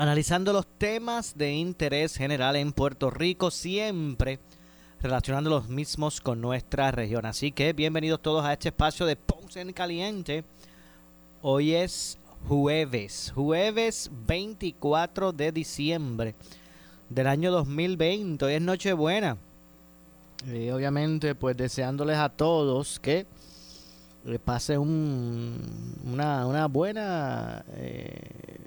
analizando los temas de interés general en Puerto Rico, siempre relacionando los mismos con nuestra región. Así que bienvenidos todos a este espacio de Ponce en Caliente. Hoy es jueves, jueves 24 de diciembre del año 2020. Hoy es Nochebuena. Y obviamente, pues deseándoles a todos que le pase un, una, buena, eh,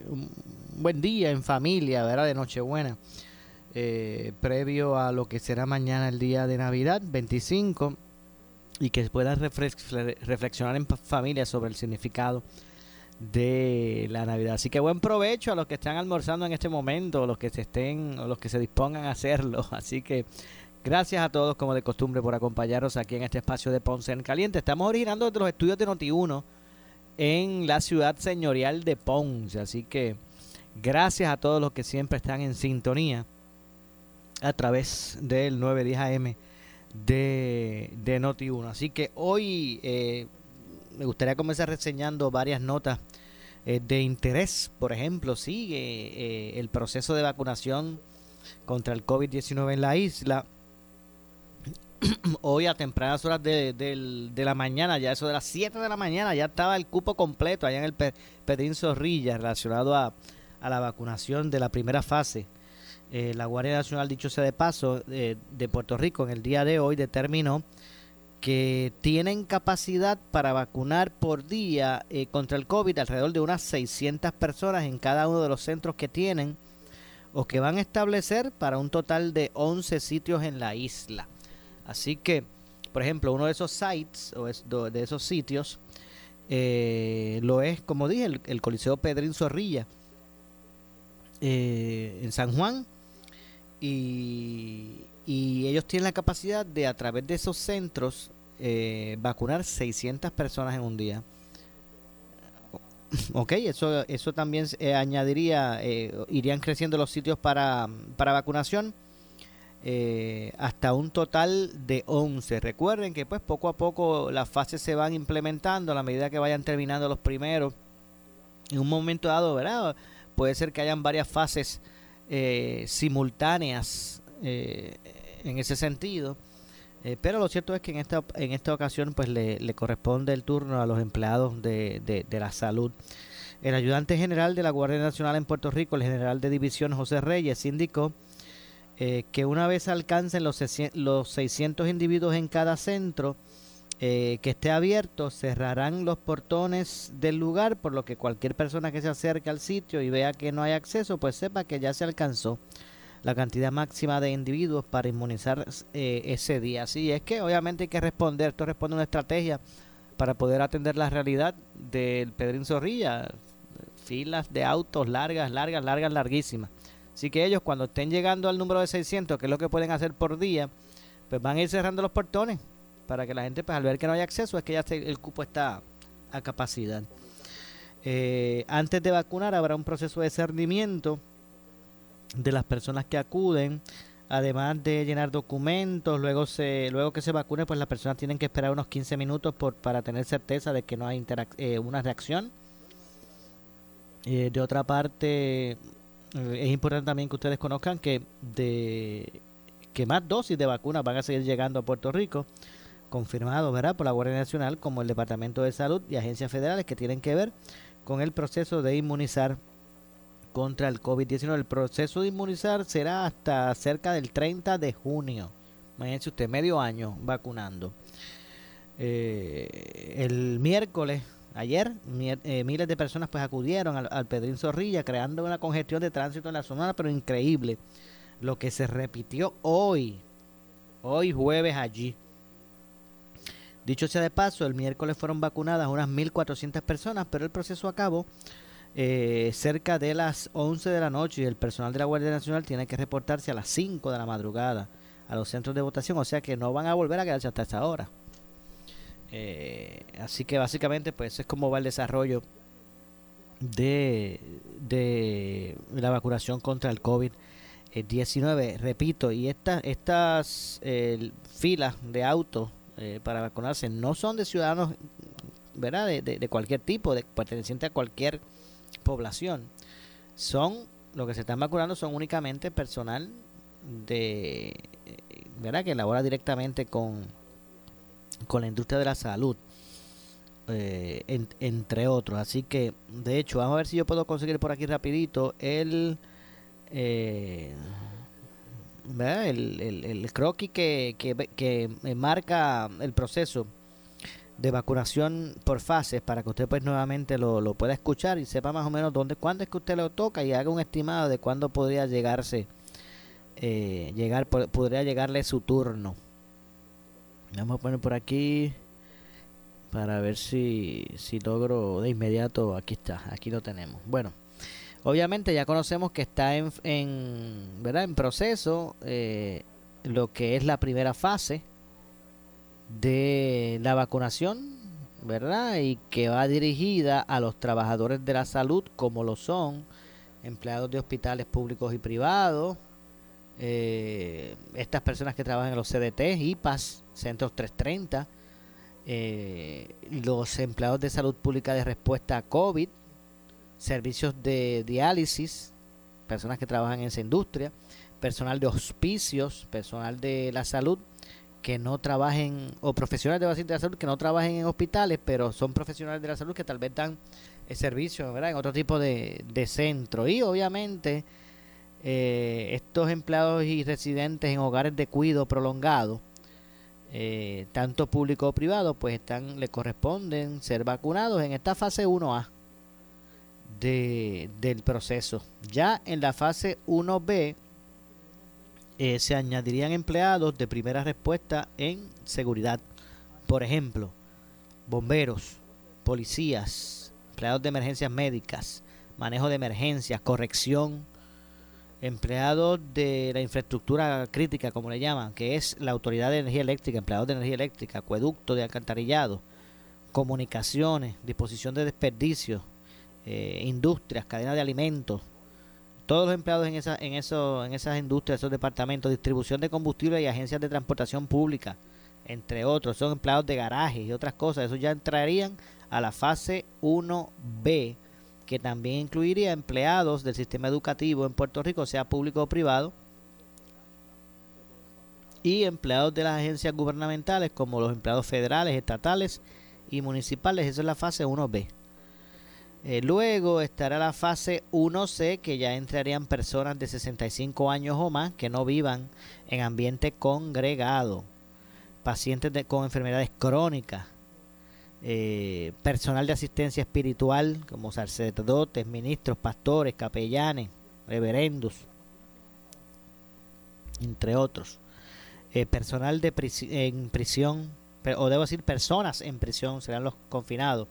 buen día en familia, ¿verdad? De Nochebuena. Eh, previo a lo que será mañana el día de Navidad, 25, y que puedan reflexionar en familia sobre el significado de la Navidad. Así que buen provecho a los que están almorzando en este momento, los que se estén o los que se dispongan a hacerlo. Así que gracias a todos como de costumbre por acompañarnos aquí en este espacio de Ponce en Caliente. Estamos originando desde los estudios de Noti1 en la ciudad señorial de Ponce. Así que gracias a todos los que siempre están en sintonía a través del 910 AM de, de Noti1. Así que hoy eh, me gustaría comenzar reseñando varias notas eh, de interés. Por ejemplo, sigue eh, el proceso de vacunación contra el COVID-19 en la isla. Hoy a tempranas horas de, la mañana, ya eso de las 7 de la mañana, ya estaba el cupo completo allá en el Pedrín Zorrilla relacionado a, a la vacunación de la primera fase. Eh, la Guardia Nacional, dicho sea de paso, de Puerto Rico en el día de hoy determinó que tienen capacidad para vacunar por día eh, contra el COVID alrededor de unas 600 personas en cada uno de los centros que tienen o que van a establecer para un total de 11 sitios en la isla. Así que, por ejemplo, uno de esos sites o de esos sitios eh, lo es, como dije, el, Coliseo Pedrín Zorrilla eh, en San Juan. Y, y ellos tienen la capacidad de a través de esos centros eh, vacunar 600 personas en un día. Ok, eso, eso también eh, añadiría, eh, irían creciendo los sitios para, para vacunación hasta un total de 11. Recuerden que pues poco a poco las fases se van implementando a la medida que vayan terminando los primeros. En un momento dado, ¿verdad? Puede ser que hayan varias fases simultáneas en ese sentido. Eh, pero lo cierto es que en esta, en esta ocasión pues le, corresponde el turno a los empleados de, de, la salud. El ayudante general de la Guardia Nacional en Puerto Rico, el general de división José Reyes, indicó eh, que una vez alcancen los, los 600 individuos en cada centro eh, que esté abierto, cerrarán los portones del lugar, por lo que cualquier persona que se acerque al sitio y vea que no hay acceso, pues sepa que ya se alcanzó la cantidad máxima de individuos para inmunizar eh, ese día. Así es que obviamente hay que responder, esto responde a una estrategia para poder atender la realidad del Pedrín Zorrilla, filas de autos largas, largas, largas, larguísimas. Así que ellos cuando estén llegando al número de 600, que es lo que pueden hacer por día, pues van a ir cerrando los portones para que la gente, pues al ver que no hay acceso, es que ya el cupo está a capacidad. Eh, antes de vacunar habrá un proceso de cernimiento de las personas que acuden, además de llenar documentos, luego se luego que se vacune, pues las personas tienen que esperar unos 15 minutos por, para tener certeza de que no hay eh, una reacción. Eh, de otra parte, es importante también que ustedes conozcan que de que más dosis de vacunas van a seguir llegando a Puerto Rico, confirmado, ¿verdad?, por la Guardia Nacional, como el Departamento de Salud y agencias federales que tienen que ver con el proceso de inmunizar contra el COVID-19. El proceso de inmunizar será hasta cerca del 30 de junio. Imagínense usted, medio año vacunando. Eh, el miércoles, ayer, eh, miles de personas pues acudieron al, al, Pedrín Zorrilla, creando una congestión de tránsito en la zona, pero increíble. Lo que se repitió hoy, hoy jueves allí. Dicho sea de paso, el miércoles fueron vacunadas unas 1.400 personas, pero el proceso acabó eh, cerca de las 11 de la noche y el personal de la Guardia Nacional tiene que reportarse a las 5 de la madrugada a los centros de votación, o sea que no van a volver a quedarse hasta esa hora. Eh, así que básicamente pues es como va el desarrollo de, de la vacunación contra el COVID-19. Repito, y estas estas eh, filas de autos para vacunarse no son de ciudadanos ¿verdad? De, de, cualquier tipo, de perteneciente a cualquier población. Son, lo que se están vacunando son únicamente personal de, ¿verdad? Que labora directamente con, con la industria de la salud. Eh, entre otros. Así que, de hecho, vamos a ver si yo puedo conseguir por aquí rapidito el, eh, el, el, el, croquis que, que, que marca el proceso de vacunación por fases para que usted pues nuevamente lo, lo, pueda escuchar y sepa más o menos dónde, cuándo es que usted lo toca y haga un estimado de cuándo podría llegarse, eh, llegar, podría llegarle su turno. Vamos a poner por aquí para ver si, si logro de inmediato, aquí está, aquí lo tenemos. Bueno, obviamente ya conocemos que está en, en, ¿verdad? en proceso eh, lo que es la primera fase de la vacunación, ¿verdad? Y que va dirigida a los trabajadores de la salud, como lo son empleados de hospitales públicos y privados, eh, estas personas que trabajan en los CDT, IPAS, Centros 330, eh, los empleados de salud pública de respuesta a COVID, servicios de diálisis, personas que trabajan en esa industria, personal de hospicios, personal de la salud, que no trabajen, o profesionales de la salud que no trabajen en hospitales, pero son profesionales de la salud que tal vez dan el servicio ¿verdad? en otro tipo de, de centro. Y obviamente eh, estos empleados y residentes en hogares de cuidado prolongado, eh, tanto público o privado, pues están le corresponden ser vacunados en esta fase 1A de, del proceso. Ya en la fase 1B, eh, se añadirían empleados de primera respuesta en seguridad. Por ejemplo, bomberos, policías, empleados de emergencias médicas, manejo de emergencias, corrección, empleados de la infraestructura crítica, como le llaman, que es la Autoridad de Energía Eléctrica, empleados de energía eléctrica, acueducto de alcantarillado, comunicaciones, disposición de desperdicios, eh, industrias, cadena de alimentos, todos los empleados en, esa, en, eso, en esas industrias, esos departamentos, distribución de combustible y agencias de transportación pública, entre otros, son empleados de garajes y otras cosas, eso ya entrarían a la fase 1B, que también incluiría empleados del sistema educativo en Puerto Rico, sea público o privado, y empleados de las agencias gubernamentales como los empleados federales, estatales y municipales, eso es la fase 1B. Eh, luego estará la fase 1C, que ya entrarían personas de 65 años o más que no vivan en ambiente congregado, pacientes con enfermedades crónicas, eh, personal de asistencia espiritual como sacerdotes, ministros, pastores, capellanes, reverendos, entre otros. Eh, personal de en prisión, o debo decir personas en prisión, serán los confinados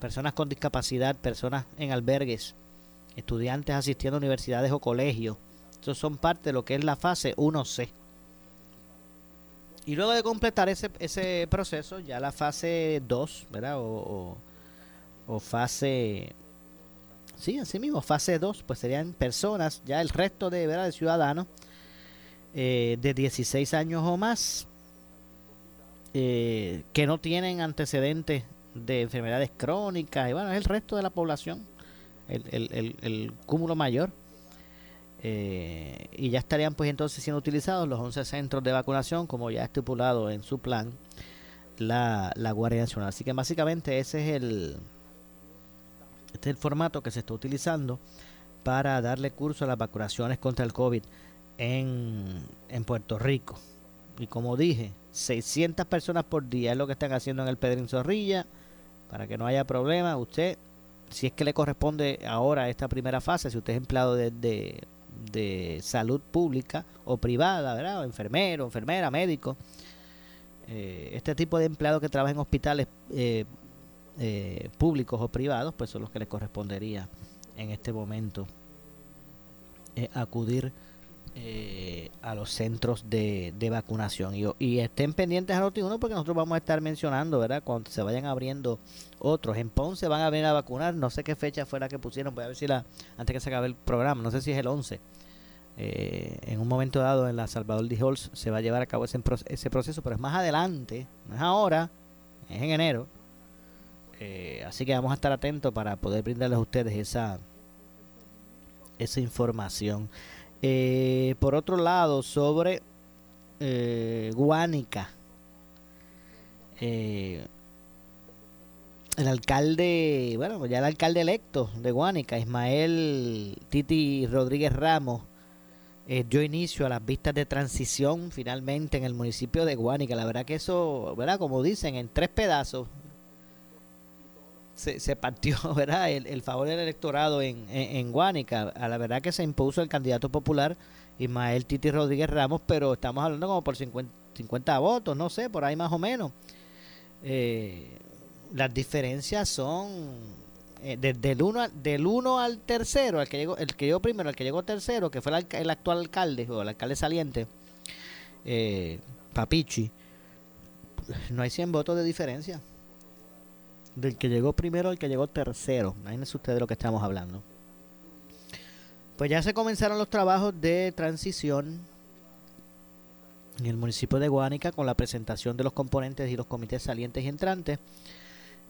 personas con discapacidad, personas en albergues, estudiantes asistiendo a universidades o colegios. Estos son parte de lo que es la fase 1C. Y luego de completar ese, ese proceso, ya la fase 2, ¿verdad? O, o, fase... Sí, así mismo, fase 2, pues serían personas, ya el resto de, ¿verdad? de ciudadanos eh, de 16 años o más eh, que no tienen antecedentes de enfermedades crónicas y bueno, es el resto de la población, el, el, el, cúmulo mayor. Eh, y ya estarían pues entonces siendo utilizados los 11 centros de vacunación como ya estipulado en su plan la, la Guardia Nacional. Así que básicamente ese es el, este es el formato que se está utilizando para darle curso a las vacunaciones contra el COVID en, en Puerto Rico. y como dije, 600 personas por día es lo que están haciendo en el Pedrín Zorrilla. Para que no haya problema, usted, si es que le corresponde ahora esta primera fase, si usted es empleado de, de, salud pública o privada, ¿verdad? Enfermero, enfermera, médico. Eh, este tipo de empleados que trabajan en hospitales eh, eh, públicos o privados, pues son los que les correspondería en este momento acudir eh, a los centros de, vacunación. Y, estén pendientes a Noti1 porque nosotros vamos a estar mencionando, ¿verdad? Cuando se vayan abriendo otros. En Ponce van a venir a vacunar, no sé qué fecha fue la que pusieron, voy a ver si la, antes que se acabe el programa, no sé si es el 11. Eh, en un momento dado en la Salvador de Halls se va a llevar a cabo ese, ese proceso, pero es más adelante, no es ahora, es en enero. Eh, así que vamos a estar atentos para poder brindarles a ustedes esa, esa información. Eh, por otro lado, sobre eh, Guánica. Eh, el alcalde, bueno, ya el alcalde electo de Guánica, Ismael Titi Rodríguez Ramos, dio inicio a las vistas de transición finalmente en el municipio de Guánica. La verdad que eso, ¿verdad? Como dicen, en tres pedazos se, partió ¿verdad? El, favor del electorado en, en, Guánica. A la verdad que se impuso el candidato popular Ismael Titi Rodríguez Ramos, pero estamos hablando como por 50, votos, no sé, por ahí más o menos. Eh, las diferencias son eh, desde el uno del uno al tercero, el que llegó, el que llegó primero, el que llegó tercero, que fue el, actual alcalde o el alcalde saliente, eh, Papichi, no hay 100 votos de diferencia del que llegó primero al que llegó tercero. Imagínense ustedes de lo que estamos hablando. Pues ya se comenzaron los trabajos de transición en el municipio de Guánica con la presentación de los componentes y los comités salientes y entrantes.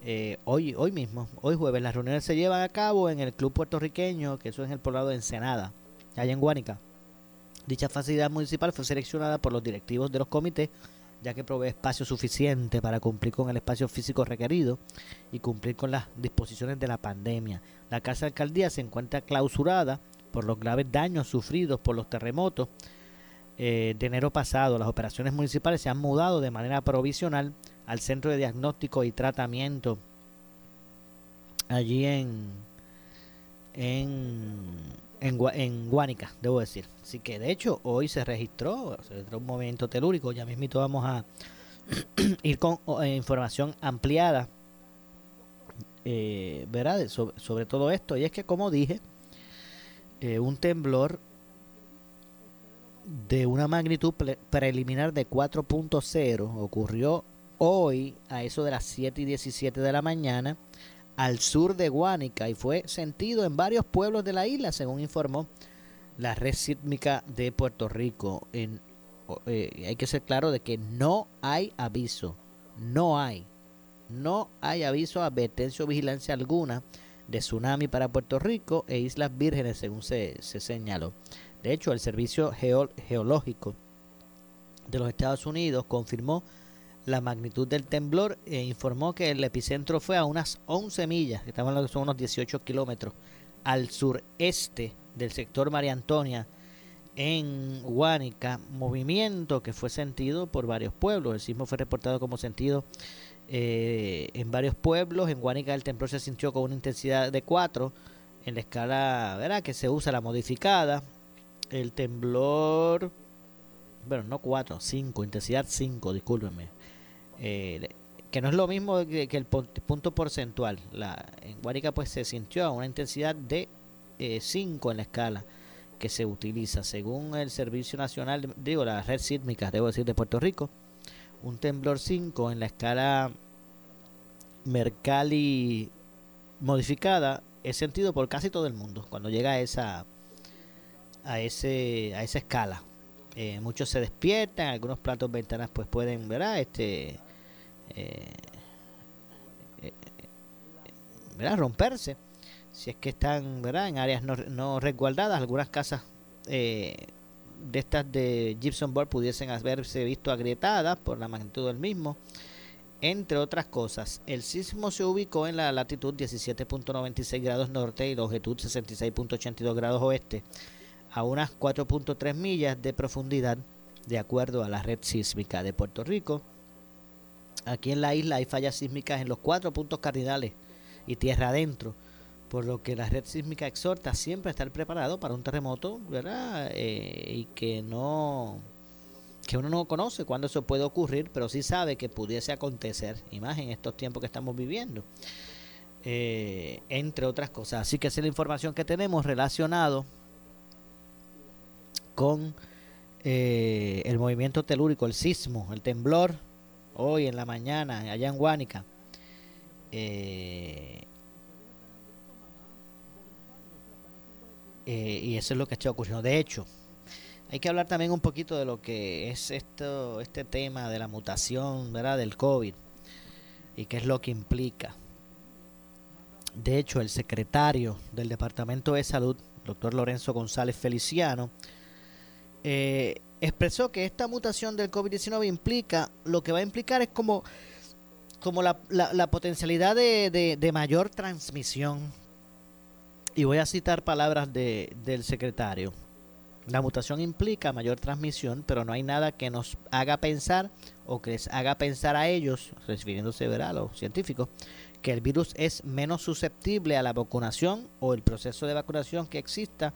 Eh, hoy, hoy mismo, hoy jueves, las reuniones se llevan a cabo en el Club Puertorriqueño, que eso es en el poblado de Ensenada, allá en Guánica. Dicha facilidad municipal fue seleccionada por los directivos de los comités ya que provee espacio suficiente para cumplir con el espacio físico requerido y cumplir con las disposiciones de la pandemia. La Casa de Alcaldía se encuentra clausurada por los graves daños sufridos por los terremotos eh, de enero pasado. Las operaciones municipales se han mudado de manera provisional al Centro de Diagnóstico y Tratamiento allí en, en en, en Guánica, debo decir. Así que de hecho hoy se registró, se registró un movimiento telúrico, ya mismito vamos a ir con eh, información ampliada, eh, ¿verdad? Sobre, todo esto. Y es que como dije, eh, un temblor de una magnitud preliminar de 4.0 ocurrió hoy a eso de las 7 y 17 de la mañana al sur de Guánica y fue sentido en varios pueblos de la isla, según informó la red sísmica de Puerto Rico. En, eh, hay que ser claro de que no hay aviso, no hay, no hay aviso, advertencia o vigilancia alguna de tsunami para Puerto Rico e Islas Vírgenes, según se, se señaló. De hecho, el Servicio Geológico de los Estados Unidos confirmó la magnitud del temblor e informó que el epicentro fue a unas 11 millas, que que son unos 18 kilómetros, al sureste del sector María Antonia, en Huánica, movimiento que fue sentido por varios pueblos. El sismo fue reportado como sentido eh, en varios pueblos. En Huánica el temblor se sintió con una intensidad de 4 en la escala ¿verdad? que se usa la modificada. El temblor, bueno, no 4, 5, intensidad 5, discúlpenme eh, que no es lo mismo que, el punto porcentual. La, en Guarica pues se sintió a una intensidad de 5 eh, en la escala que se utiliza. Según el Servicio Nacional, digo la red sísmica, debo decir, de Puerto Rico, un temblor 5 en la escala Mercalli modificada es sentido por casi todo el mundo cuando llega a esa a ese a esa escala. Eh, muchos se despiertan algunos platos ventanas pues pueden ver este eh, eh, romperse si es que están ¿verdad? en áreas no, resguardadas algunas casas eh, de estas de Gibson Board pudiesen haberse visto agrietadas por la magnitud del mismo entre otras cosas, el sismo se ubicó en la latitud 17.96 grados norte y longitud 66.82 grados oeste, a unas 4.3 millas de profundidad de acuerdo a la red sísmica de Puerto Rico. Aquí en la isla hay fallas sísmicas en los cuatro puntos cardinales y tierra adentro, por lo que la red sísmica exhorta siempre a estar preparado para un terremoto, ¿verdad? Eh, y que no que uno no conoce cuándo eso puede ocurrir, pero sí sabe que pudiese acontecer, y más en estos tiempos que estamos viviendo, eh, entre otras cosas. Así que esa es la información que tenemos relacionado con eh, el movimiento telúrico, el sismo, el temblor, hoy en la mañana, allá en Guánica. Eh, y eso es lo que está ocurriendo. De hecho, hay que hablar también un poquito de lo que es esto, este tema de la mutación, ¿verdad? Del COVID y qué es lo que implica. De hecho, el secretario del Departamento de Salud, doctor Lorenzo González Feliciano, eh, expresó que esta mutación del COVID-19 implica, lo que va a implicar es como, como la, potencialidad de, de, mayor transmisión. Y voy a citar palabras de, del secretario. La mutación implica mayor transmisión, pero no hay nada que nos haga pensar o que les haga pensar a ellos, refiriéndose a los científicos, que el virus es menos susceptible a la vacunación o el proceso de vacunación que exista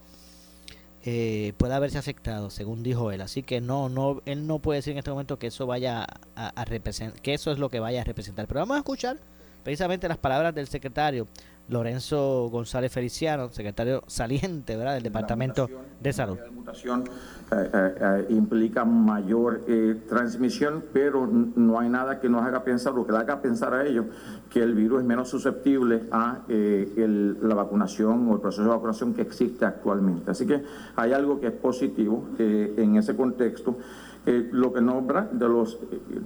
eh, pueda haberse afectado, según dijo él. Así que no, no, él no puede decir en este momento que eso vaya a representar, que eso es lo que vaya a representar. Pero vamos a escuchar precisamente las palabras del secretario Lorenzo González Feliciano, secretario saliente ¿verdad? del Departamento de Salud. La mutación eh, eh, eh, implica mayor transmisión, pero no hay nada que nos haga pensar, lo que le haga pensar a ellos, que el virus es menos susceptible a la vacunación o el proceso de vacunación que existe actualmente. Así que hay algo que es positivo en ese contexto. Eh, lo que nombra de los,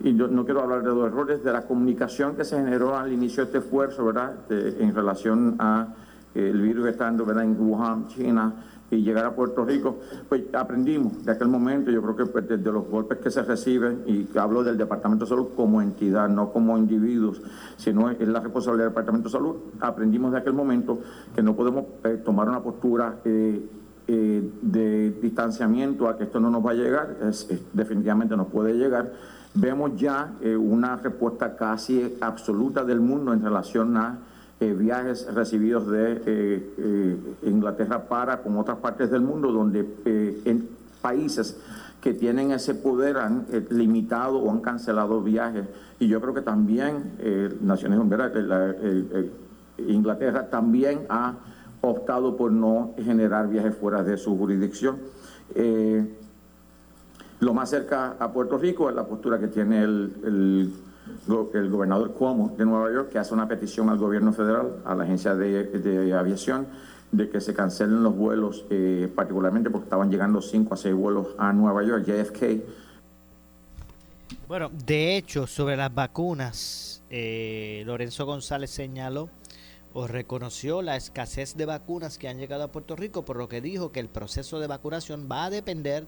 y yo no quiero hablar de los errores, de la comunicación que se generó al inicio de este esfuerzo, ¿verdad?, en relación a eh, el virus estando, ¿verdad?, en Wuhan, China, y llegar a Puerto Rico, pues aprendimos de aquel momento, yo creo que pues, desde los golpes que se reciben, y hablo del Departamento de Salud como entidad, no como individuos, sino es la responsabilidad del Departamento de Salud, aprendimos de aquel momento que no podemos eh, tomar una postura eh, de distanciamiento a que esto no nos va a llegar, es, definitivamente nos puede llegar. Vemos ya eh, una respuesta casi absoluta del mundo en relación a eh, viajes recibidos de Inglaterra para con otras partes del mundo, donde en países que tienen ese poder han limitado o han cancelado viajes. Y yo creo que también Naciones Unidas, Inglaterra también ha optado por no generar viajes fuera de su jurisdicción. Eh, lo más cerca a Puerto Rico es la postura que tiene el, el, gobernador Cuomo de Nueva York, que hace una petición al gobierno federal, a la agencia de, aviación, de que se cancelen los vuelos, eh, particularmente porque estaban llegando 5 a 6 vuelos a Nueva York, JFK. Bueno, de hecho, sobre las vacunas, eh, Lorenzo González señaló o reconoció la escasez de vacunas que han llegado a Puerto Rico, por lo que dijo que el proceso de vacunación va a depender,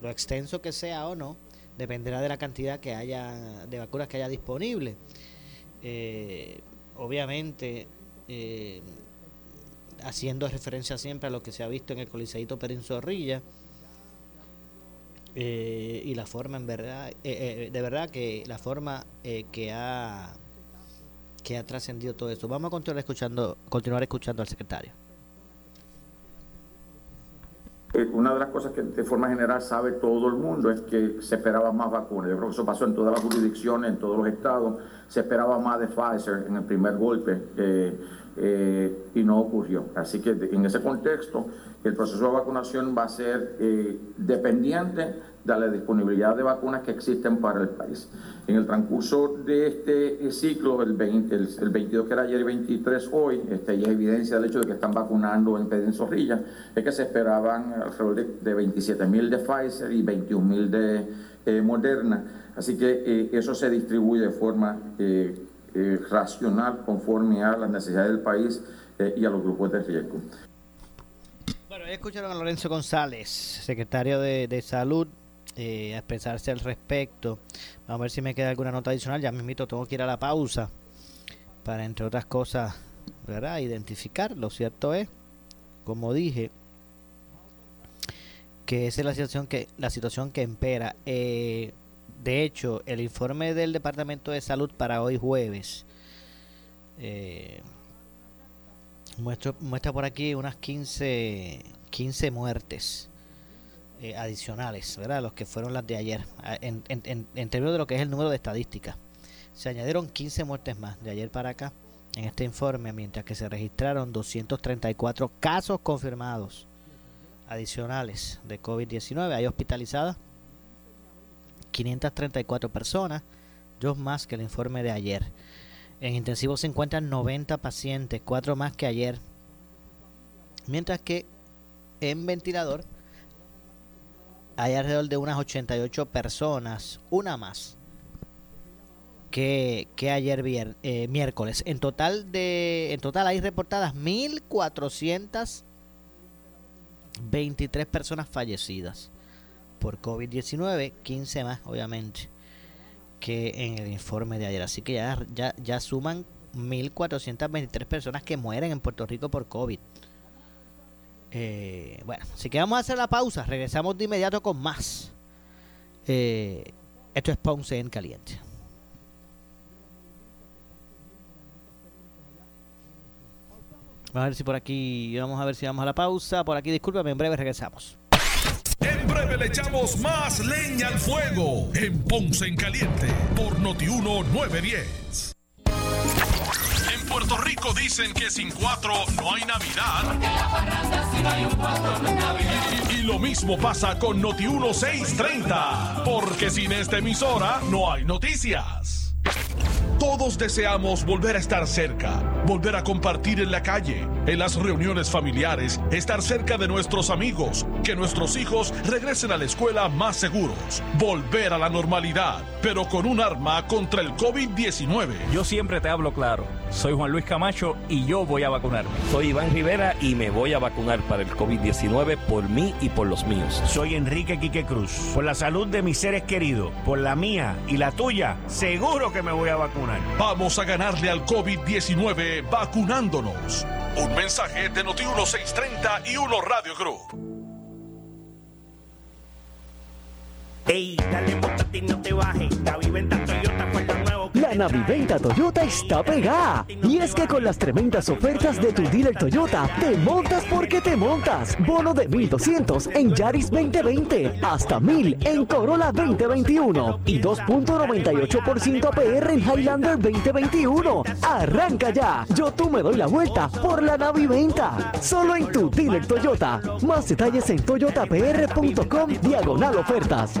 lo extenso que sea o no, dependerá de la cantidad que haya de vacunas que haya disponible. Eh, obviamente, eh, haciendo referencia siempre a lo que se ha visto en el Coliseíto Perín Zorrilla, eh, y la forma en verdad, de verdad que la forma que ha que ha trascendido todo esto. Vamos a continuar escuchando, continuar escuchando al secretario. Eh, una de las cosas que de forma general sabe todo el mundo es que se esperaba más vacunas. Yo creo que eso pasó en todas las jurisdicciones, en todos los estados. Se esperaba más de Pfizer en el primer golpe eh, eh, y no ocurrió. Así que en ese contexto, el proceso de vacunación va a ser dependiente de la disponibilidad de vacunas que existen para el país. En el transcurso de este ciclo, el, 20, el, 22 que era ayer y 23 hoy, este, hay evidencia del hecho de que están vacunando en Pedro Zorrilla, es que se esperaban alrededor de, de 27 mil de Pfizer y 21 mil de eh, Moderna. Así que eh, eso se distribuye de forma eh, racional conforme a las necesidades del país y a los grupos de riesgo. Bueno, ya escucharon a Lorenzo González, secretario de, de Salud eh, expresarse al respecto. Vamos a ver si me queda alguna nota adicional. Ya mismito tengo que ir a la pausa para, entre otras cosas, ¿verdad? identificar. Lo cierto es, como dije, que esa es la situación que, la situación que impera. Eh, de hecho, el informe del Departamento de Salud para hoy jueves eh, muestra, muestra por aquí unas 15, 15 muertes eh, adicionales, ¿verdad? Los que fueron las de ayer, en, en, en, términos de lo que es el número de estadísticas. Se añadieron 15 muertes más de ayer para acá en este informe, mientras que se registraron 234 casos confirmados adicionales de COVID-19. Hay hospitalizadas 534 personas, dos más que el informe de ayer. En intensivo se encuentran 90 pacientes, cuatro más que ayer. Mientras que en ventilador hay alrededor de unas 88 personas, una más que, que ayer eh, miércoles. En total de en total hay reportadas 1423 personas fallecidas por COVID-19, 15 más obviamente que en el informe de ayer. Así que ya, ya, ya suman 1.423 personas que mueren en Puerto Rico por COVID. Eh, bueno, así que vamos a hacer la pausa. Regresamos de inmediato con más. Eh, esto es Ponce en Caliente. Vamos a ver si por aquí, vamos a ver si vamos a la pausa. Por aquí, discúlpame, en breve regresamos. En breve le echamos más leña al fuego en Ponce en Caliente por Notiuno 910. En Puerto Rico dicen que sin cuatro no hay Navidad. Y lo mismo pasa con Noti 1630, porque sin esta emisora no hay noticias. Todos deseamos volver a estar cerca, volver a compartir en la calle, en las reuniones familiares, estar cerca de nuestros amigos, que nuestros hijos regresen a la escuela más seguros, volver a la normalidad, pero con un arma contra el COVID-19. Yo siempre te hablo claro. Soy Juan Luis Camacho y yo voy a vacunarme. Soy Iván Rivera y me voy a vacunar para el COVID-19 por mí y por los míos. Soy Enrique Quique Cruz. Por la salud de mis seres queridos, por la mía y la tuya, seguro que me voy a vacunar. Vamos a ganarle al COVID-19 vacunándonos. Un mensaje de Noti 1630 y Uno Radio Group. Ey, dale y no te bajes. La viventa Toyota fue lo nuevo. La Naviventa Toyota está pegada. Y es que con las tremendas ofertas de tu dealer Toyota, te montas porque te montas. Bono de 1200 en Yaris 2020, hasta 1000 en Corolla 2021 y 2.98% APR en Highlander 2021. Arranca ya. Yo tú me doy la vuelta por la Naviventa. Solo en tu dealer Toyota. Más detalles en toyotapr.com diagonal ofertas.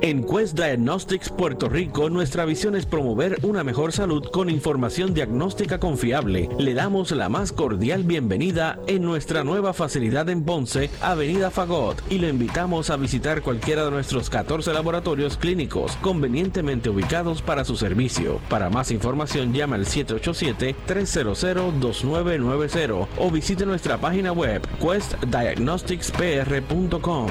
En Quest Diagnostics Puerto Rico, nuestra visión es promover una mejor salud con información diagnóstica confiable. Le damos la más cordial bienvenida en nuestra nueva facilidad en Ponce, Avenida Fagot, y lo invitamos a visitar cualquiera de nuestros 14 laboratorios clínicos convenientemente ubicados para su servicio. Para más información, llama al 787-300-2990 o visite nuestra página web questdiagnosticspr.com.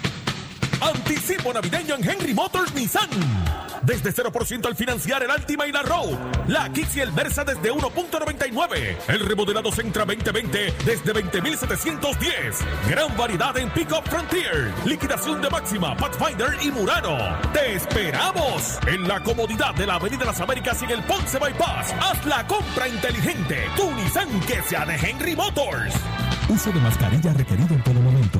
Anticipo navideño en Henry Motors Nissan. Desde 0% al financiar el Altima y la Road. La Kicks y el Versa desde 1.99. El remodelado Centra 2020 desde 20.710. Gran variedad en Pickup Frontier. Liquidación de máxima, Pathfinder y Murano. Te esperamos en la comodidad de la Avenida Las Américas y en el Ponce Bypass. Haz la compra inteligente. Tu Nissan que sea de Henry Motors. Uso de mascarilla requerido en todo momento.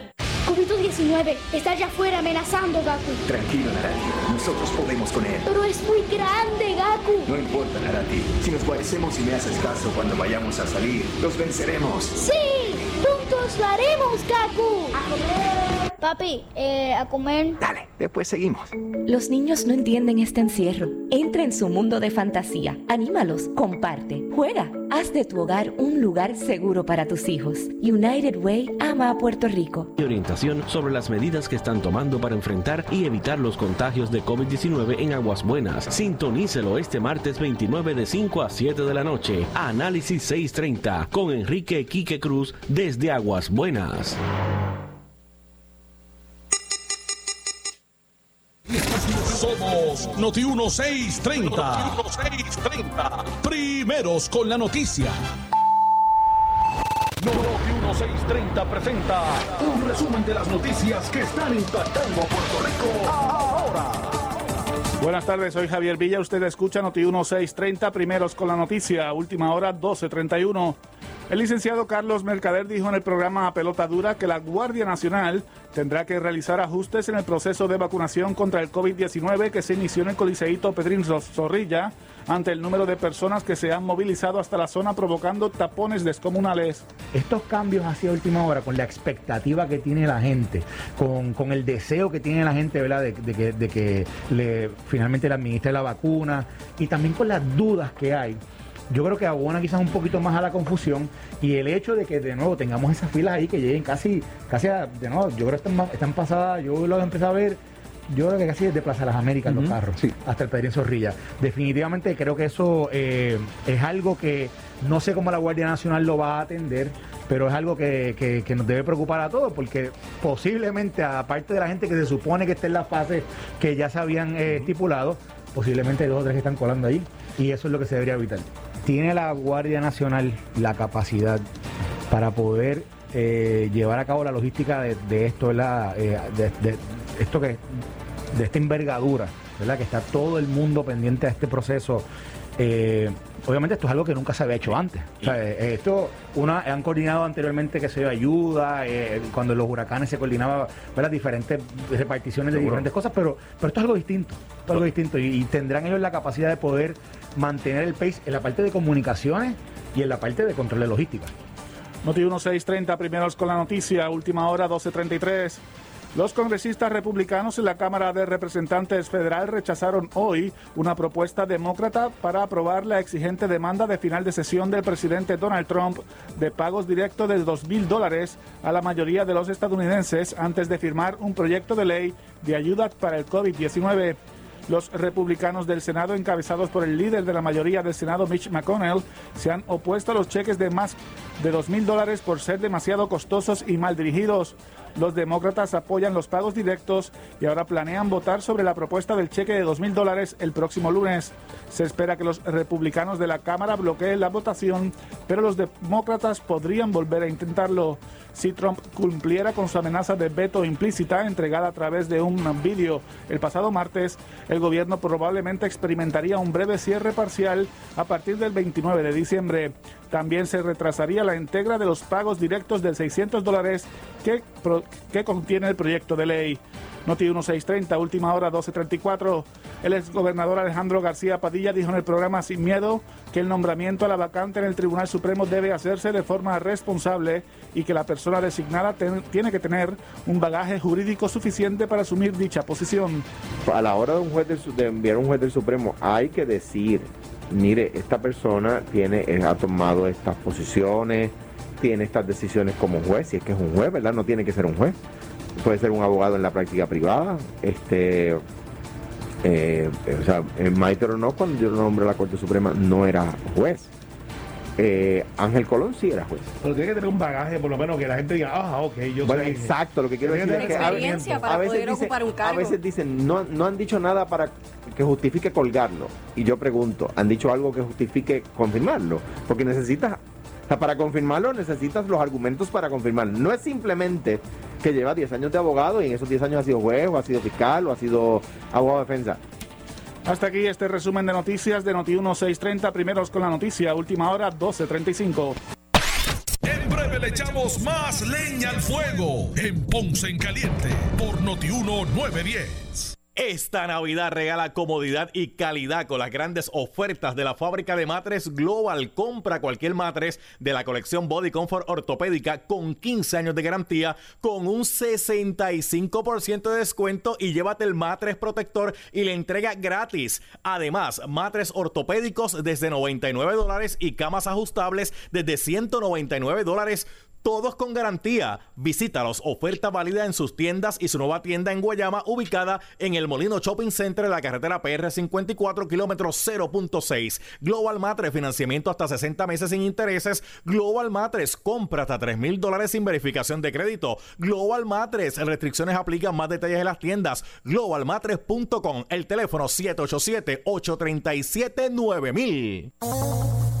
COVID-19 está allá afuera amenazando, Gaku. Tranquilo, Narati. Nosotros podemos con él. Pero es muy grande, Gaku. No importa, Narati. Si nos parecemos y me haces caso cuando vayamos a salir, los venceremos. ¡Sí! ¡Juntos lo haremos, Gaku! ¡A comer! Papi, eh, a comer. Dale, después seguimos. Los niños no entienden este encierro. Entra en su mundo de fantasía. Anímalos, comparte, juega. Haz de tu hogar un lugar seguro para tus hijos. United Way ama a Puerto Rico. Y orientación sobre las medidas que están tomando para enfrentar y evitar los contagios de COVID-19 en Aguas Buenas. Sintonícelo este martes 29 de 5 a 7 de la noche. Análisis 630 con Enrique Quique Cruz desde Aguas Buenas. Somos Noti 1630. Noti 1630. Primeros con la noticia. Noti 1630 presenta un resumen de las noticias que están impactando a Puerto Rico ahora. Buenas tardes, soy Javier Villa. Usted escucha Noti 1630, primeros con la noticia, última hora 1231. El licenciado Carlos Mercader dijo en el programa Pelota Dura que la Guardia Nacional tendrá que realizar ajustes en el proceso de vacunación contra el COVID-19 que se inició en el Coliseíto Pedrín Zorrilla ante el número de personas que se han movilizado hasta la zona provocando tapones descomunales. Estos cambios hacia última hora, con la expectativa que tiene la gente, con, con el deseo que tiene la gente ¿verdad? De, que, de que finalmente le administre la vacuna y también con las dudas que hay yo creo que abona quizás un poquito más a la confusión y el hecho de que de nuevo tengamos esas filas ahí que lleguen casi, casi a, de nuevo, yo creo que están, están pasadas, yo lo he empezado a ver, yo creo que casi desde Plaza Las Américas los carros, hasta el Pedrín Zorrilla. Definitivamente creo que eso eh, es algo que no sé cómo la Guardia Nacional lo va a atender, pero es algo que, nos debe preocupar a todos, porque posiblemente, aparte de la gente que se supone que está en la fase que ya se habían eh, estipulado, posiblemente hay dos o tres que están colando ahí, y eso es lo que se debería evitar. ¿Tiene la Guardia Nacional la capacidad para poder eh, llevar a cabo la logística de, esto, eh, de, esto que de esta envergadura, ¿verdad? Que está todo el mundo pendiente de este proceso. Eh, obviamente esto es algo que nunca se había hecho antes. esto, una, han coordinado anteriormente que se dio ayuda, cuando los huracanes se coordinaba, ¿verdad? diferentes reparticiones de diferentes cosas, pero, pero esto es algo distinto, algo distinto y, tendrán ellos la capacidad de poder mantener el pace en la parte de comunicaciones y en la parte de control de logística. Noti 1630, primeros con la noticia, última hora 1233. Los congresistas republicanos en la Cámara de Representantes Federal rechazaron hoy una propuesta demócrata para aprobar la exigente demanda de final de sesión del presidente Donald Trump de pagos directos de 2 mil dólares a la mayoría de los estadounidenses antes de firmar un proyecto de ley de ayuda para el COVID-19. Los republicanos del Senado, encabezados por el líder de la mayoría del Senado, Mitch McConnell, se han opuesto a los cheques de más de 2 mil dólares por ser demasiado costosos y mal dirigidos. Los demócratas apoyan los pagos directos y ahora planean votar sobre la propuesta del cheque de 2 mil dólares el próximo lunes. Se espera que los republicanos de la Cámara bloqueen la votación, pero los demócratas podrían volver a intentarlo. Si Trump cumpliera con su amenaza de veto implícita entregada a través de un vídeo el pasado martes, el gobierno probablemente experimentaría un breve cierre parcial a partir del 29 de diciembre. También se retrasaría la entrega de los pagos directos de 600 dólares que, que contiene el proyecto de ley. Noti 1630, última hora 1234. El exgobernador Alejandro García Padilla dijo en el programa Sin Miedo que el nombramiento a la vacante en el Tribunal Supremo debe hacerse de forma responsable y que la persona designada tiene que tener un bagaje jurídico suficiente para asumir dicha posición. A la hora de, un juez de enviar un juez del Supremo hay que decir, mire, esta persona tiene, eh, ha tomado estas posiciones, tiene estas decisiones como juez, si es que es un juez, ¿verdad? No tiene que ser un juez puede ser un abogado en la práctica privada. Este, eh, o sea, Maite no, cuando yo nombré a la Corte Suprema, no era juez. Eh, Ángel Colón sí era juez. Pero tiene que tener un bagaje, por lo menos que la gente diga, ah, ok, yo Bueno, exacto, lo que quiero decir es que a, veces dicen, a veces dicen, no, no han dicho nada para que justifique colgarlo. Y yo pregunto, ¿han dicho algo que justifique confirmarlo? Porque necesitas para confirmarlo necesitas los argumentos para confirmarlo. No es simplemente que lleva 10 años de abogado y en esos 10 años ha sido juez o ha sido fiscal o ha sido abogado de defensa. Hasta aquí este resumen de noticias de Noti 1630. Primeros con la noticia, última hora 1235. En breve le echamos más leña al fuego en Ponce en Caliente por Noti 1910. Esta Navidad regala comodidad y calidad con las grandes ofertas de la fábrica de matres Global. Compra cualquier matres de la colección Body Comfort Ortopédica con 15 años de garantía con un 65% de descuento y llévate el matres protector y le entrega gratis. Además, matres ortopédicos desde 99 dólares y camas ajustables desde 199 dólares todos con garantía. Visítalos, oferta válida en sus tiendas y su nueva tienda en Guayama, ubicada en el Molino Shopping Center de la carretera PR 54, kilómetro 0.6. Global Matres, financiamiento hasta 60 meses sin intereses. Global Matres, compra hasta 3 mil dólares sin verificación de crédito. Global Matres, restricciones aplican más detalles en las tiendas. Globalmatres.com, el teléfono 787-837-9000.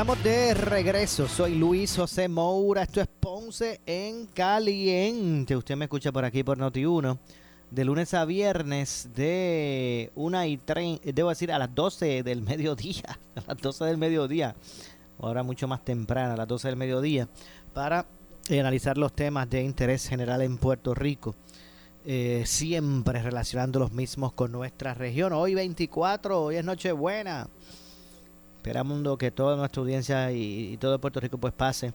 Estamos de regreso. Soy Luis José Moura. Esto es Ponce en Caliente. Usted me escucha por aquí por Noti1. De lunes a viernes de 1 y 30, debo decir a las 12 del mediodía. A las 12 del mediodía. Ahora mucho más temprano, a las 12 del mediodía. Para eh, analizar los temas de interés general en Puerto Rico. Eh, siempre relacionando los mismos con nuestra región. Hoy 24, hoy es Nochebuena. Esperamos que toda nuestra audiencia y, todo Puerto Rico pues pase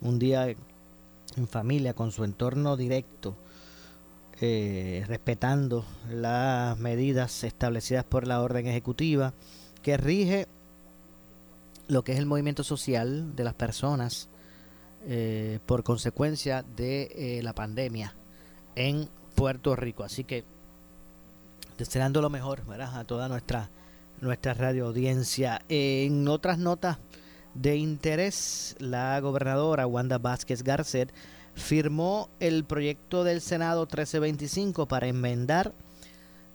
un día en familia con su entorno directo, eh, respetando las medidas establecidas por la orden ejecutiva que rige lo que es el movimiento social de las personas eh, por consecuencia de eh, la pandemia en Puerto Rico. Así que deseando lo mejor ¿verdad? a toda nuestra nuestra radio audiencia. En otras notas de interés, la gobernadora Wanda Vázquez Garcet firmó el proyecto del Senado 1325 para enmendar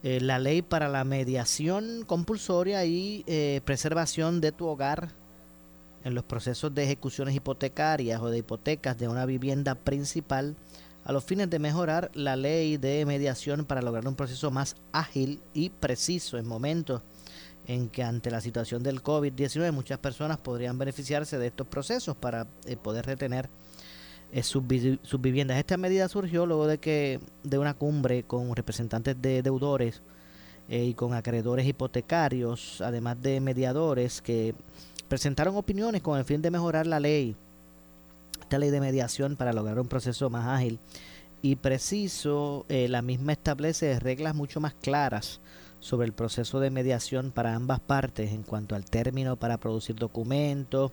eh, la ley para la mediación compulsoria y eh, preservación de tu hogar en los procesos de ejecuciones hipotecarias o de hipotecas de una vivienda principal a los fines de mejorar la ley de mediación para lograr un proceso más ágil y preciso en momentos en que ante la situación del COVID-19 muchas personas podrían beneficiarse de estos procesos para eh, poder retener eh, sus, viviendas. Esta medida surgió luego de que de una cumbre con representantes de deudores eh, y con acreedores hipotecarios, además de mediadores que presentaron opiniones con el fin de mejorar la ley, esta ley de mediación para lograr un proceso más ágil y preciso. la misma establece reglas mucho más claras sobre el proceso de mediación para ambas partes en cuanto al término para producir documentos,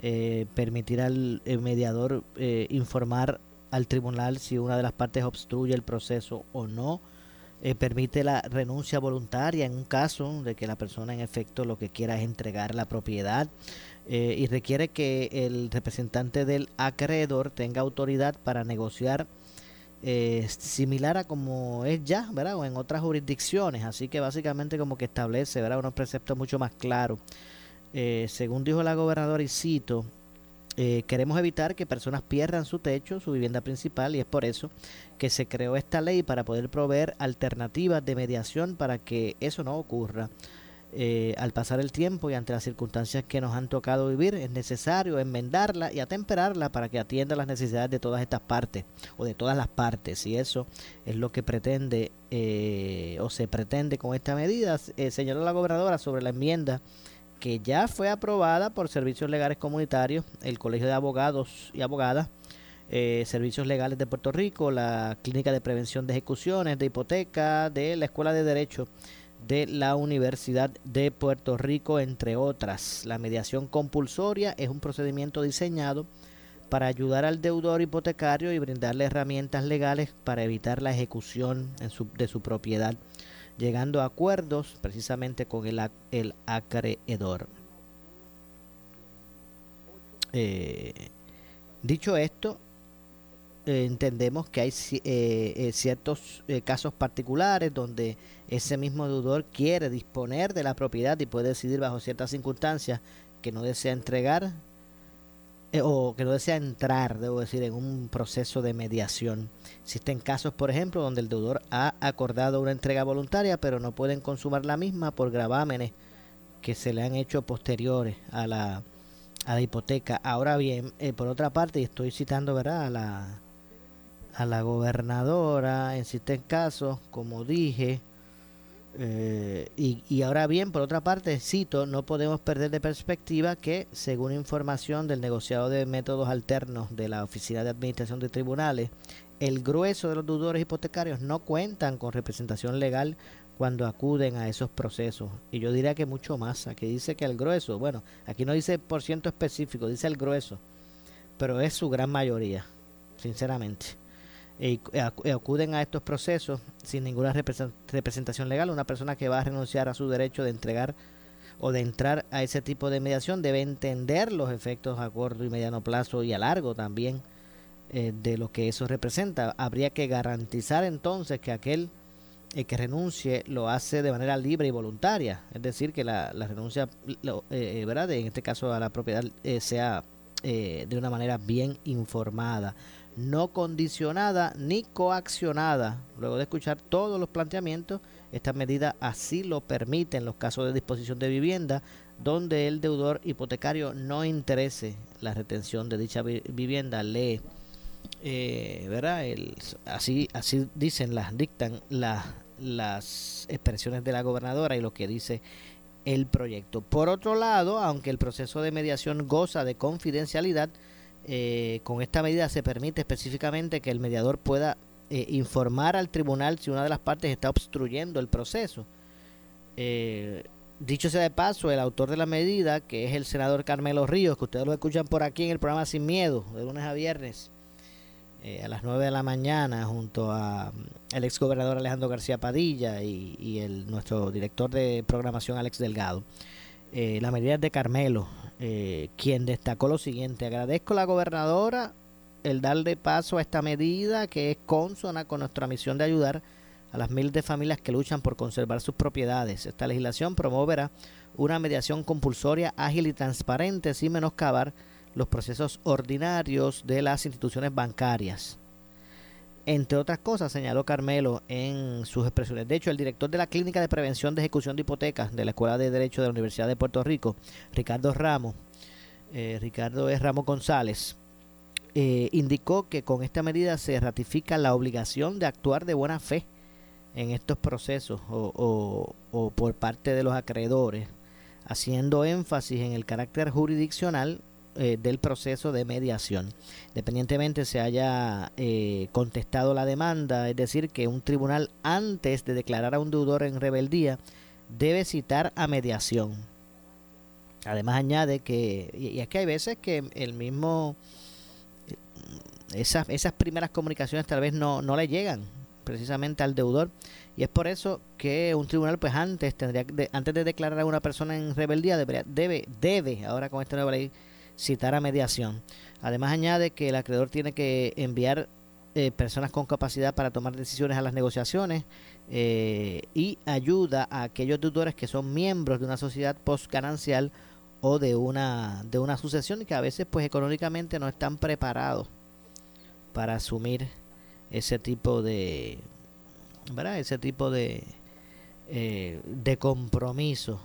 eh, permitir al mediador eh, informar al tribunal si una de las partes obstruye el proceso o no, eh, permite la renuncia voluntaria en un caso de que la persona en efecto lo que quiera es entregar la propiedad y requiere que el representante del acreedor tenga autoridad para negociar eh, similar a como es ya, ¿verdad? O en otras jurisdicciones. Así que básicamente como que establece, ¿verdad? Unos preceptos mucho más claros. Eh, según dijo la gobernadora, y cito, eh, queremos evitar que personas pierdan su techo, su vivienda principal, y es por eso que se creó esta ley para poder proveer alternativas de mediación para que eso no ocurra. Eh, al pasar el tiempo y ante las circunstancias que nos han tocado vivir, es necesario enmendarla y atemperarla para que atienda las necesidades de todas estas partes o de todas las partes. Y eso es lo que pretende eh, o se pretende con esta medida. Eh, señaló la gobernadora sobre la enmienda que ya fue aprobada por Servicios Legales Comunitarios, el Colegio de Abogados y Abogadas, eh, Servicios Legales de Puerto Rico, la Clínica de Prevención de Ejecuciones, de Hipoteca, de la Escuela de Derecho de la Universidad de Puerto Rico, entre otras. La mediación compulsoria es un procedimiento diseñado para ayudar al deudor hipotecario y brindarle herramientas legales para evitar la ejecución de su propiedad, llegando a acuerdos precisamente con el, el acreedor. Eh, dicho esto, eh, entendemos que hay eh, ciertos casos particulares donde ese mismo deudor quiere disponer de la propiedad y puede decidir bajo ciertas circunstancias que no desea entregar o que no desea entrar, debo decir, en un proceso de mediación. Existen casos, por ejemplo, donde el deudor ha acordado una entrega voluntaria, pero no pueden consumar la misma por gravámenes que se le han hecho posteriores a la a la hipoteca. Ahora bien, eh, por otra parte, y estoy citando ¿verdad? a la a la gobernadora en casos, como dije, eh, y, ahora bien, por otra parte, cito, no podemos perder de perspectiva que, según información del negociado de métodos alternos de la Oficina de Administración de Tribunales, el grueso de los deudores hipotecarios no cuentan con representación legal cuando acuden a esos procesos. Y yo diría que mucho más. Aquí dice que el grueso, bueno, aquí no dice por ciento específico, dice el grueso, pero es su gran mayoría, sinceramente. Y acuden a estos procesos sin ninguna representación legal. Una persona que va a renunciar a su derecho de entregar o de entrar a ese tipo de mediación debe entender los efectos a corto y mediano plazo y a largo también eh, de lo que eso representa. Habría que garantizar entonces que aquel eh, que renuncie lo hace de manera libre y voluntaria, es decir, que la, renuncia, eh, ¿verdad? En este caso a la propiedad sea de una manera bien informada, no condicionada ni coaccionada. Luego de escuchar todos los planteamientos, esta medida así lo permite en los casos de disposición de vivienda donde el deudor hipotecario no interese la retención de dicha vivienda. Lee eh, ¿verdad? Así, así dicen, las dictan las, las expresiones de la gobernadora y lo que dice el proyecto. Por otro lado, aunque el proceso de mediación goza de confidencialidad, eh, con esta medida se permite específicamente que el mediador pueda eh, informar al tribunal si una de las partes está obstruyendo el proceso. Eh, dicho sea de paso, el autor de la medida, que es el senador Carmelo Ríos, que ustedes lo escuchan por aquí en el programa Sin Miedo, de lunes a viernes, a las 9 de la mañana, junto a mm, el ex gobernador Alejandro García Padilla y, el, nuestro director de programación Alex Delgado. La medida es de Carmelo, eh, quien destacó lo siguiente, agradezco a la gobernadora el darle paso a esta medida que es consona con nuestra misión de ayudar a las miles de familias que luchan por conservar sus propiedades. Esta legislación promoverá una mediación compulsoria, ágil y transparente sin menoscabar los procesos ordinarios de las instituciones bancarias. Entre otras cosas, señaló Carmelo en sus expresiones. De hecho, el director de la Clínica de Prevención de Ejecución de Hipotecas de la Escuela de Derecho de la Universidad de Puerto Rico, Ricardo Ramos, eh, Ricardo es Ramos González, eh, indicó que con esta medida se ratifica la obligación de actuar de buena fe en estos procesos o, o por parte de los acreedores, haciendo énfasis en el carácter jurisdiccional eh, del proceso de mediación. Independientemente se haya eh, contestado la demanda, es decir, que un tribunal antes de declarar a un deudor en rebeldía debe citar a mediación. Además añade que, y es que hay veces que el mismo, esas, esas primeras comunicaciones tal vez no, no le llegan precisamente al deudor y es por eso que un tribunal pues antes tendría antes de declarar a una persona en rebeldía debería, debe debe ahora con esta nueva ley citar a mediación. Además añade que el acreedor tiene que enviar eh, personas con capacidad para tomar decisiones a las negociaciones eh, y ayuda a aquellos deudores que son miembros de una sociedad postganancial o de una de una sucesión y que a veces pues económicamente no están preparados para asumir ese tipo de ese tipo de eh, de compromiso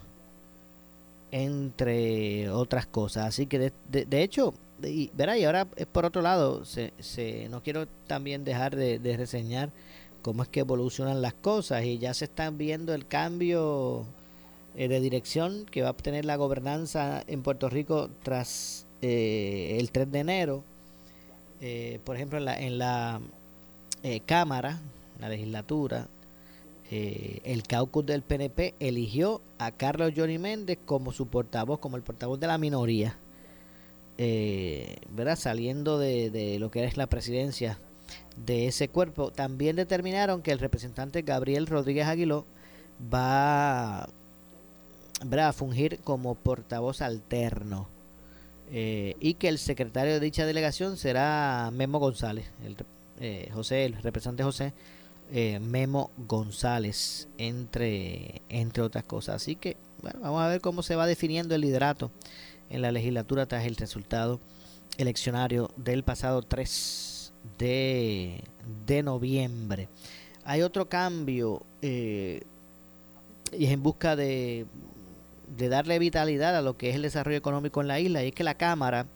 entre otras cosas. Así que de, de, hecho, y, verá, y ahora por otro lado, se, se, no quiero también dejar de, reseñar cómo es que evolucionan las cosas y ya se están viendo el cambio eh, de dirección que va a obtener la gobernanza en Puerto Rico tras eh, el 3 de enero. Eh, por ejemplo, en la, en la Cámara, la legislatura, eh, el caucus del PNP eligió a Carlos Johnny Méndez como su portavoz, como el portavoz de la minoría, eh, ¿verdad? Saliendo de, lo que es la presidencia de ese cuerpo. También determinaron que el representante Gabriel Rodríguez Aguiló va a fungir como portavoz alterno. Eh, y que el secretario de dicha delegación será Memo González, el, José, el representante José eh, Memo González, entre, entre otras cosas. Así que, bueno, vamos a ver cómo se va definiendo el liderato en la legislatura tras el resultado eleccionario del pasado 3 de, de noviembre. Hay otro cambio eh, y es en busca de, de darle vitalidad a lo que es el desarrollo económico en la isla y es que la Cámara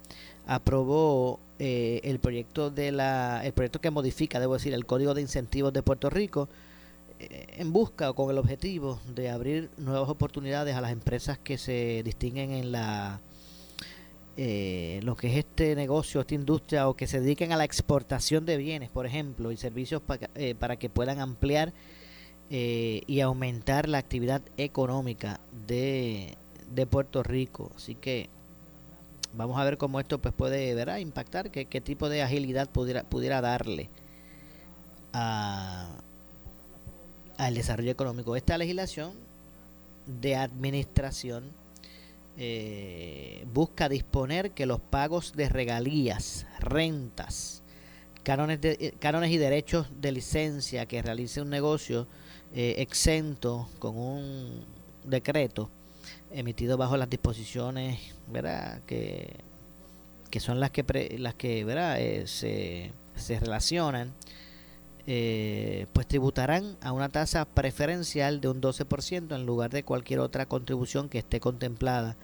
aprobó eh, el proyecto de la el proyecto que modifica debo decir el código de incentivos de Puerto Rico eh, en busca o con el objetivo de abrir nuevas oportunidades a las empresas que se distinguen en la eh, lo que es este negocio, esta industria o que se dediquen a la exportación de bienes, por ejemplo, y servicios eh, para que puedan ampliar eh, y aumentar la actividad económica de, de, Puerto Rico. Así que vamos a ver cómo esto pues puede ¿verdad? impactar, qué, tipo de agilidad pudiera, pudiera darle a, al desarrollo económico. Esta legislación de administración eh, busca disponer que los pagos de regalías, rentas, cánones, de, eh, cánones y derechos de licencia que realice un negocio eh, exento con un decreto emitido bajo las disposiciones ¿verdad? Que, que son las que pre, las que ¿verdad? Eh, se, se relacionan eh, pues tributarán a una tasa preferencial de un 12% en lugar de cualquier otra contribución que esté contemplada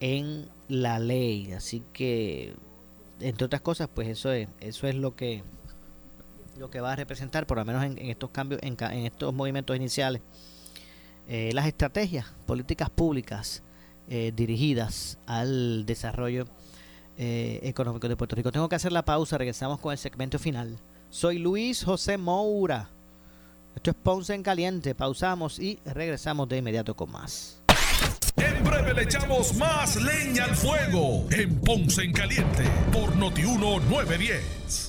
en la ley. Así que, entre otras cosas, pues eso es, eso es lo que lo que va a representar, por lo menos en, en estos cambios, en, en, estos movimientos iniciales, eh, las estrategias, políticas públicas eh, dirigidas al desarrollo eh, económico de Puerto Rico. Tengo que hacer la pausa, regresamos con el segmento final. Soy Luis José Moura. Esto es Ponce en Caliente. Pausamos y regresamos de inmediato con más. En breve le echamos más leña al fuego en Ponce en Caliente por Notiuno 910.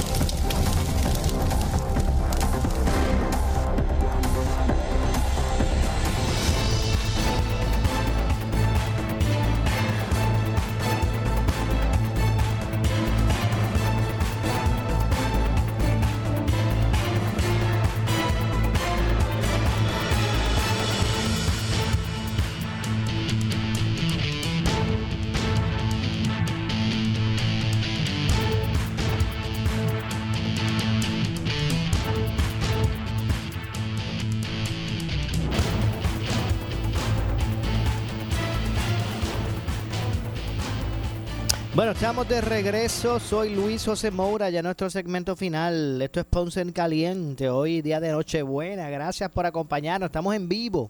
Estamos de regreso. Soy Luis José Moura, ya nuestro segmento final. Esto es Ponce en Caliente. Hoy, día de Nochebuena. Gracias por acompañarnos. Estamos en vivo.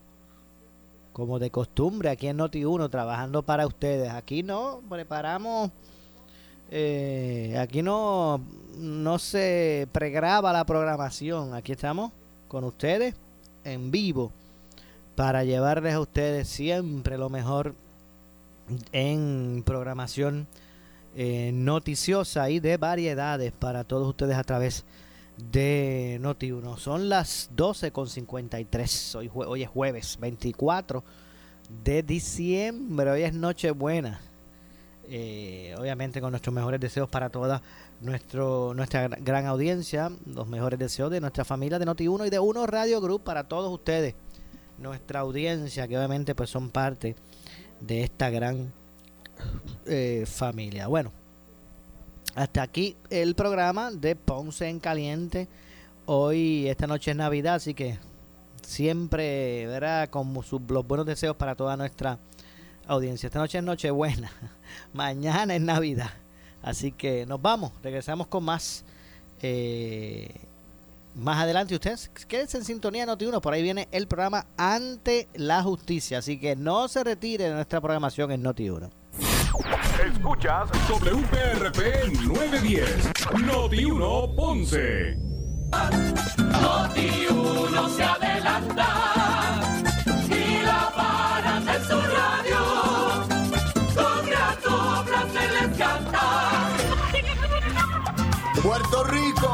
Como de costumbre, aquí en Noti1, trabajando para ustedes. Aquí no, preparamos. Eh, aquí no, no se pregraba la programación. Aquí estamos con ustedes en vivo para llevarles a ustedes siempre lo mejor en programación eh, noticiosa y de variedades para todos ustedes a través de Noti1. Son las 12.53. Hoy, hoy es jueves 24 de diciembre. Hoy es Nochebuena. Eh, obviamente con nuestros mejores deseos para toda nuestro, nuestra gran audiencia, los mejores deseos de nuestra familia de Noti1 y de Uno Radio Group para todos ustedes, nuestra audiencia que obviamente pues son parte de esta gran eh, familia. Bueno, hasta aquí el programa de Ponce en Caliente. Hoy, esta noche es Navidad, así que siempre, verá, con sus, los buenos deseos para toda nuestra audiencia. Esta noche es Nochebuena, mañana es Navidad. Así que nos vamos, regresamos con más. Eh, más adelante ustedes quédense en sintonía Noti 1, por ahí viene el programa Ante la Justicia, así que no se retire de nuestra programación en Noti 1. Escuchas WPRP 910, Noti 1 Ponce. Noti 1 se adelanta y la paran en su radio. Con las obras se les canta. Puerto Rico